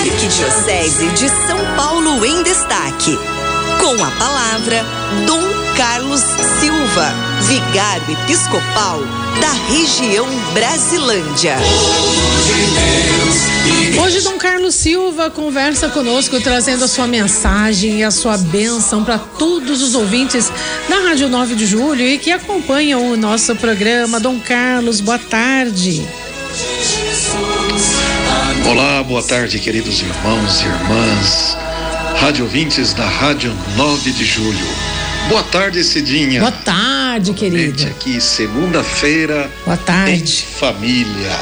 Arquidiocese de São Paulo em Destaque. Com a palavra, Dom Carlos Silva, vigário episcopal da região Brasilândia. Hoje, Dom Carlos Silva conversa conosco, trazendo a sua mensagem e a sua bênção para todos os ouvintes da Rádio 9 de Julho e que acompanham o nosso programa. Dom Carlos, boa tarde. Olá, boa tarde, queridos irmãos e irmãs, rádio ouvintes da Rádio 9 de Julho. Boa tarde, Cidinha. Boa tarde, querido. Aqui, segunda-feira. Boa tarde. Em família.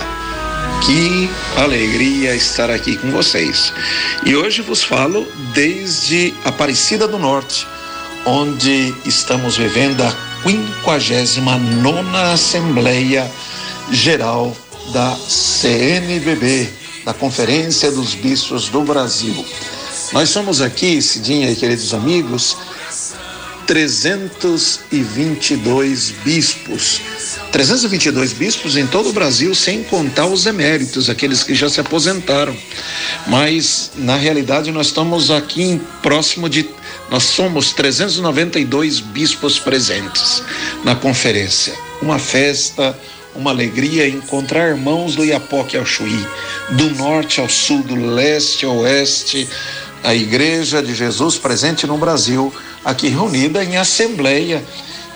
Que alegria estar aqui com vocês. E hoje vos falo desde Aparecida do Norte, onde estamos vivendo a 59 Assembleia Geral da CNBB, da Conferência dos Bispos do Brasil. Nós somos aqui, Cidinha e queridos amigos, 322 bispos. 322 bispos em todo o Brasil, sem contar os eméritos, aqueles que já se aposentaram. Mas, na realidade, nós estamos aqui próximo de. Nós somos 392 bispos presentes na conferência. Uma festa, uma alegria encontrar irmãos do Iapoque ao Chuí, do norte ao sul, do leste ao oeste, a Igreja de Jesus presente no Brasil, aqui reunida em assembleia.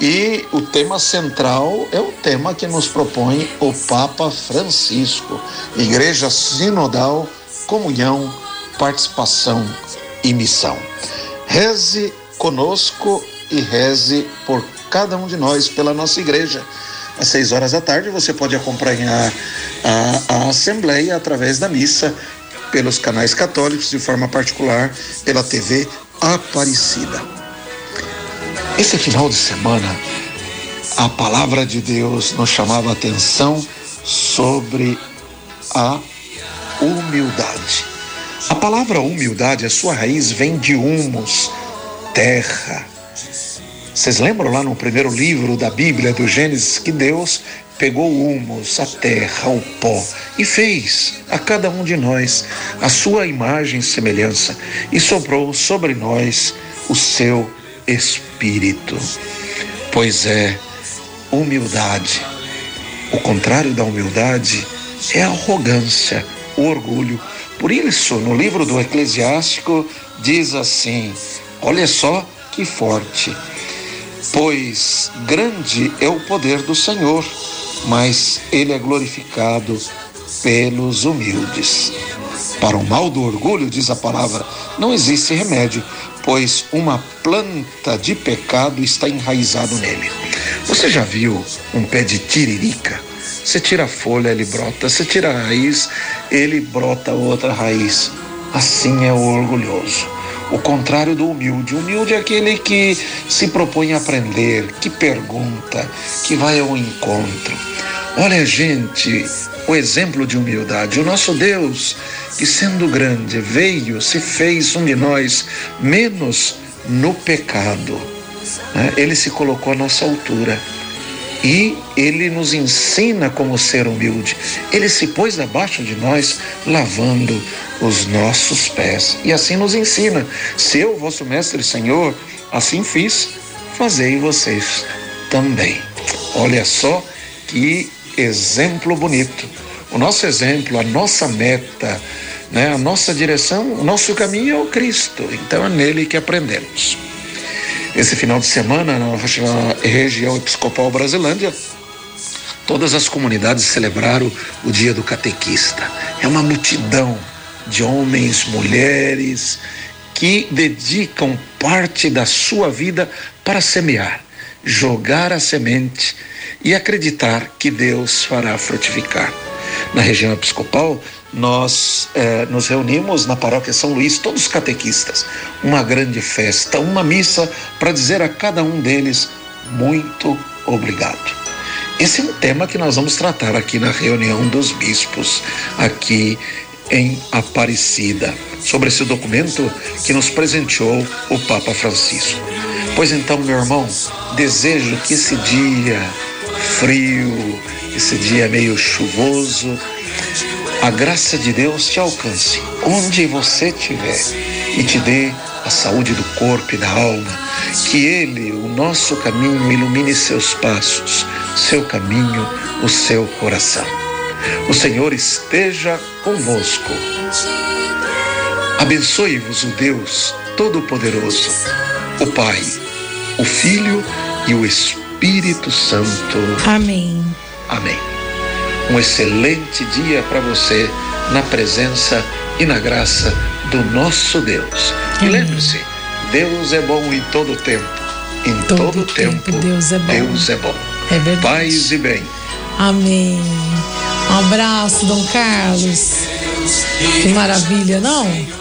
E o tema central é o tema que nos propõe o Papa Francisco: Igreja Sinodal, Comunhão, Participação e Missão. Reze conosco e reze por cada um de nós, pela nossa igreja às seis horas da tarde. Você pode acompanhar a, a Assembleia através da missa, pelos canais católicos, de forma particular, pela TV Aparecida. Esse final de semana, a palavra de Deus nos chamava atenção sobre a humildade. A palavra humildade, a sua raiz vem de humus, terra, vocês lembram lá no primeiro livro da Bíblia, do Gênesis, que Deus pegou o humus, a terra, o pó e fez a cada um de nós a sua imagem e semelhança e sobrou sobre nós o seu espírito. Pois é, humildade. O contrário da humildade é a arrogância, o orgulho. Por isso, no livro do Eclesiástico diz assim: olha só que forte pois grande é o poder do Senhor, mas ele é glorificado pelos humildes. Para o mal do orgulho, diz a palavra, não existe remédio, pois uma planta de pecado está enraizado nele. Você já viu um pé de tiririca? Você tira a folha, ele brota. Você tira a raiz, ele brota outra raiz. Assim é o orgulhoso o contrário do humilde. Humilde é aquele que se propõe a aprender, que pergunta, que vai ao encontro. Olha, gente, o exemplo de humildade. O nosso Deus, que sendo grande, veio, se fez um de nós, menos no pecado. Né? Ele se colocou à nossa altura. E ele nos ensina como ser humilde. Ele se pôs abaixo de nós, lavando os nossos pés. E assim nos ensina: se eu, vosso mestre Senhor, assim fiz, fazei vocês também. Olha só que exemplo bonito. O nosso exemplo, a nossa meta, né, a nossa direção, o nosso caminho é o Cristo. Então é nele que aprendemos. Esse final de semana, na região episcopal Brasilândia, todas as comunidades celebraram o dia do catequista. É uma multidão de homens, mulheres que dedicam parte da sua vida para semear, jogar a semente e acreditar que Deus fará frutificar. Na região episcopal, nós eh, nos reunimos na paróquia São Luís, todos catequistas, uma grande festa, uma missa para dizer a cada um deles muito obrigado. Esse é um tema que nós vamos tratar aqui na reunião dos bispos, aqui em Aparecida, sobre esse documento que nos presenteou o Papa Francisco. Pois então, meu irmão, desejo que esse dia frio, esse dia meio chuvoso, A graça de Deus te alcance onde você estiver e te dê a saúde do corpo e da alma. Que Ele, o nosso caminho, ilumine seus passos, seu caminho, o seu coração. O Senhor esteja convosco. Abençoe-vos o Deus Todo-Poderoso, o Pai, o Filho e o Espírito Santo. Amém. Amém. Um excelente dia para você na presença e na graça do nosso Deus. E lembre-se, Deus é bom em todo tempo. Em todo, todo tempo, tempo, Deus é bom. Deus é bom. É verdade. Paz e bem. Amém. Um abraço, Dom Carlos. Que maravilha, não?